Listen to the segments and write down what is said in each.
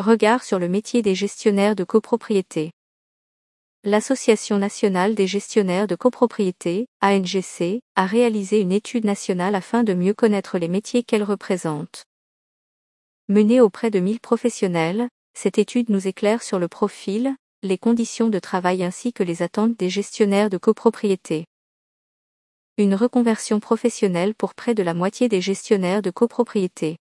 Regard sur le métier des gestionnaires de copropriété. L'Association nationale des gestionnaires de copropriété, ANGC, a réalisé une étude nationale afin de mieux connaître les métiers qu'elle représente. Menée auprès de 1000 professionnels, cette étude nous éclaire sur le profil, les conditions de travail ainsi que les attentes des gestionnaires de copropriété. Une reconversion professionnelle pour près de la moitié des gestionnaires de copropriété.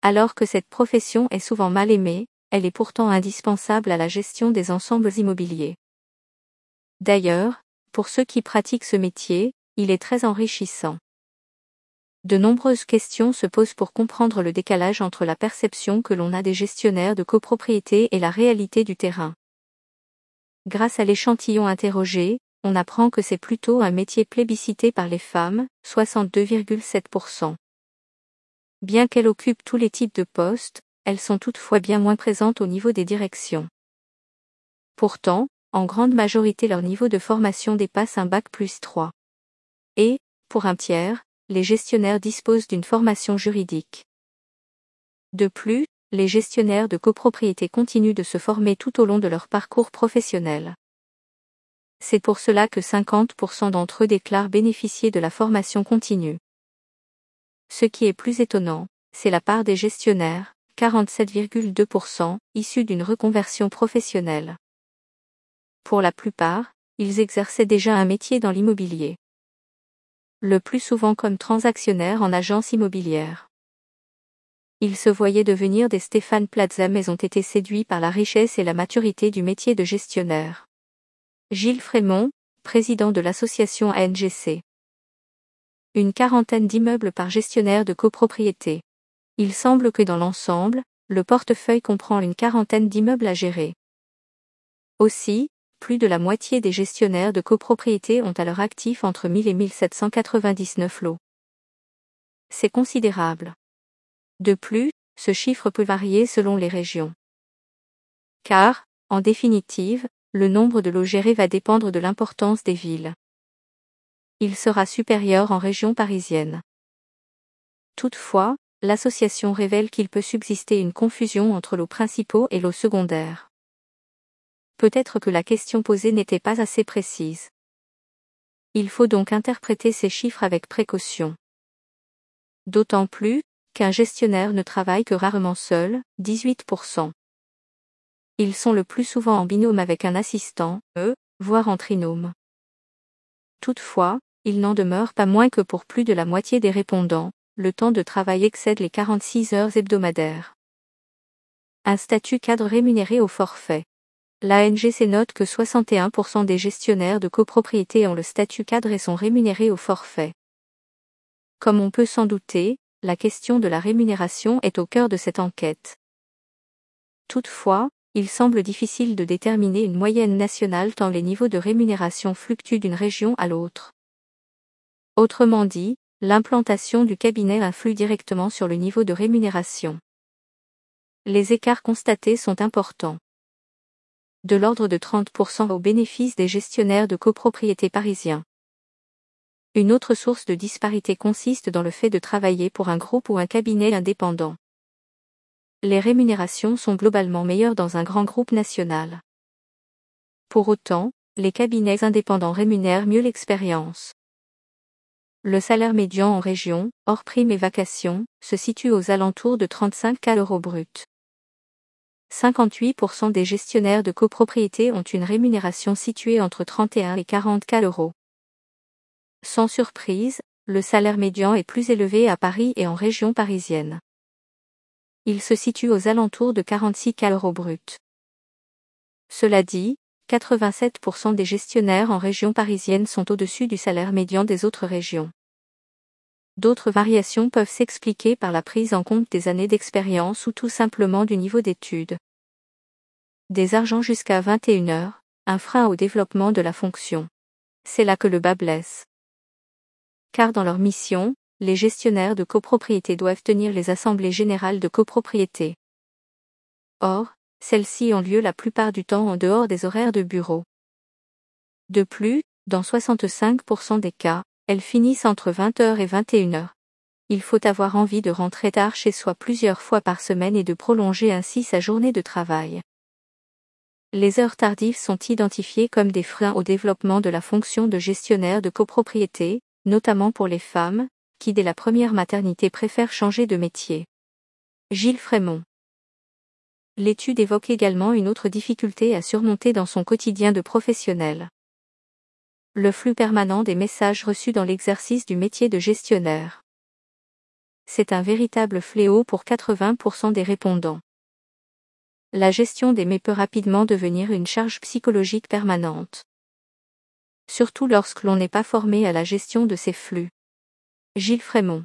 Alors que cette profession est souvent mal aimée, elle est pourtant indispensable à la gestion des ensembles immobiliers. D'ailleurs, pour ceux qui pratiquent ce métier, il est très enrichissant. De nombreuses questions se posent pour comprendre le décalage entre la perception que l'on a des gestionnaires de copropriété et la réalité du terrain. Grâce à l'échantillon interrogé, on apprend que c'est plutôt un métier plébiscité par les femmes, 62,7%. Bien qu'elles occupent tous les types de postes, elles sont toutefois bien moins présentes au niveau des directions. Pourtant, en grande majorité leur niveau de formation dépasse un bac plus 3. Et, pour un tiers, les gestionnaires disposent d'une formation juridique. De plus, les gestionnaires de copropriété continuent de se former tout au long de leur parcours professionnel. C'est pour cela que 50% d'entre eux déclarent bénéficier de la formation continue. Ce qui est plus étonnant, c'est la part des gestionnaires, 47,2%, issus d'une reconversion professionnelle. Pour la plupart, ils exerçaient déjà un métier dans l'immobilier. Le plus souvent comme transactionnaires en agence immobilière. Ils se voyaient devenir des Stéphane Plaza mais ont été séduits par la richesse et la maturité du métier de gestionnaire. Gilles Frémont, président de l'association ANGC. Une quarantaine d'immeubles par gestionnaire de copropriété. Il semble que dans l'ensemble, le portefeuille comprend une quarantaine d'immeubles à gérer. Aussi, plus de la moitié des gestionnaires de copropriété ont à leur actif entre 1000 et 1799 lots. C'est considérable. De plus, ce chiffre peut varier selon les régions. Car, en définitive, le nombre de lots gérés va dépendre de l'importance des villes. Il sera supérieur en région parisienne. Toutefois, l'association révèle qu'il peut subsister une confusion entre lots principaux et lots secondaires. Peut-être que la question posée n'était pas assez précise. Il faut donc interpréter ces chiffres avec précaution. D'autant plus, qu'un gestionnaire ne travaille que rarement seul, 18%. Ils sont le plus souvent en binôme avec un assistant, eux, voire en trinôme. Toutefois, il n'en demeure pas moins que pour plus de la moitié des répondants, le temps de travail excède les 46 heures hebdomadaires. Un statut cadre rémunéré au forfait. L'ANGC note que 61% des gestionnaires de copropriété ont le statut cadre et sont rémunérés au forfait. Comme on peut s'en douter, la question de la rémunération est au cœur de cette enquête. Toutefois, il semble difficile de déterminer une moyenne nationale tant les niveaux de rémunération fluctuent d'une région à l'autre. Autrement dit, l'implantation du cabinet influe directement sur le niveau de rémunération. Les écarts constatés sont importants. De l'ordre de 30% au bénéfice des gestionnaires de copropriété parisiens. Une autre source de disparité consiste dans le fait de travailler pour un groupe ou un cabinet indépendant les rémunérations sont globalement meilleures dans un grand groupe national. Pour autant, les cabinets indépendants rémunèrent mieux l'expérience. Le salaire médian en région, hors primes et vacations, se situe aux alentours de 35 k euros bruts. 58% des gestionnaires de copropriété ont une rémunération située entre 31 et 40 k euros. Sans surprise, le salaire médian est plus élevé à Paris et en région parisienne. Il se situe aux alentours de 46 euros bruts. Cela dit, 87% des gestionnaires en région parisienne sont au-dessus du salaire médian des autres régions. D'autres variations peuvent s'expliquer par la prise en compte des années d'expérience ou tout simplement du niveau d'études. Des argents jusqu'à 21 heures, un frein au développement de la fonction. C'est là que le bas blesse. Car dans leur mission, les gestionnaires de copropriété doivent tenir les assemblées générales de copropriété. Or, celles-ci ont lieu la plupart du temps en dehors des horaires de bureau. De plus, dans 65% des cas, elles finissent entre 20h et 21h. il faut avoir envie de rentrer tard chez soi plusieurs fois par semaine et de prolonger ainsi sa journée de travail. Les heures tardives sont identifiées comme des freins au développement de la fonction de gestionnaire de copropriété, notamment pour les femmes, qui dès la première maternité préfèrent changer de métier. Gilles Frémont. L'étude évoque également une autre difficulté à surmonter dans son quotidien de professionnel. Le flux permanent des messages reçus dans l'exercice du métier de gestionnaire. C'est un véritable fléau pour 80% des répondants. La gestion des mets peut rapidement devenir une charge psychologique permanente. Surtout lorsque l'on n'est pas formé à la gestion de ces flux. Gilles Frémont.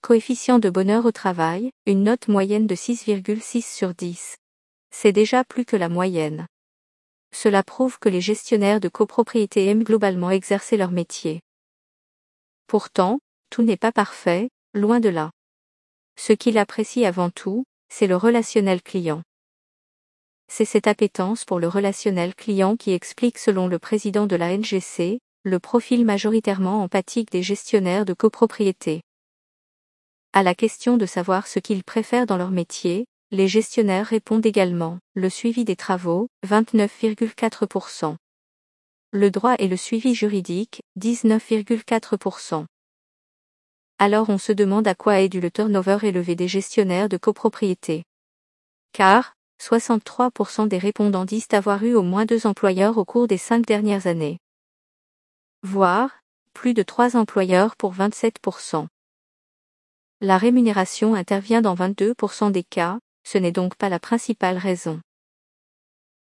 Coefficient de bonheur au travail, une note moyenne de 6,6 sur 10. C'est déjà plus que la moyenne. Cela prouve que les gestionnaires de copropriété aiment globalement exercer leur métier. Pourtant, tout n'est pas parfait, loin de là. Ce qu'il apprécie avant tout, c'est le relationnel client. C'est cette appétence pour le relationnel client qui explique selon le président de la NGC, le profil majoritairement empathique des gestionnaires de copropriété. À la question de savoir ce qu'ils préfèrent dans leur métier, les gestionnaires répondent également, le suivi des travaux, 29,4%. Le droit et le suivi juridique, 19,4%. Alors on se demande à quoi est dû le turnover élevé des gestionnaires de copropriété. Car, 63% des répondants disent avoir eu au moins deux employeurs au cours des cinq dernières années. Voire, plus de trois employeurs pour 27%. La rémunération intervient dans 22% des cas, ce n'est donc pas la principale raison.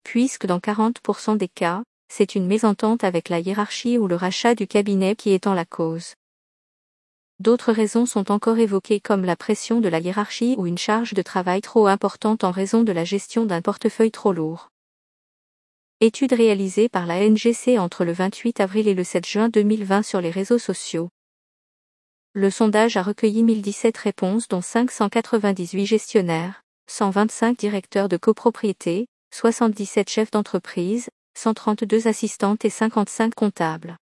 Puisque dans 40% des cas, c'est une mésentente avec la hiérarchie ou le rachat du cabinet qui est en la cause. D'autres raisons sont encore évoquées comme la pression de la hiérarchie ou une charge de travail trop importante en raison de la gestion d'un portefeuille trop lourd. Étude réalisée par la NGC entre le 28 avril et le 7 juin 2020 sur les réseaux sociaux. Le sondage a recueilli 1017 réponses dont 598 gestionnaires, 125 directeurs de copropriété, 77 chefs d'entreprise, 132 assistantes et 55 comptables.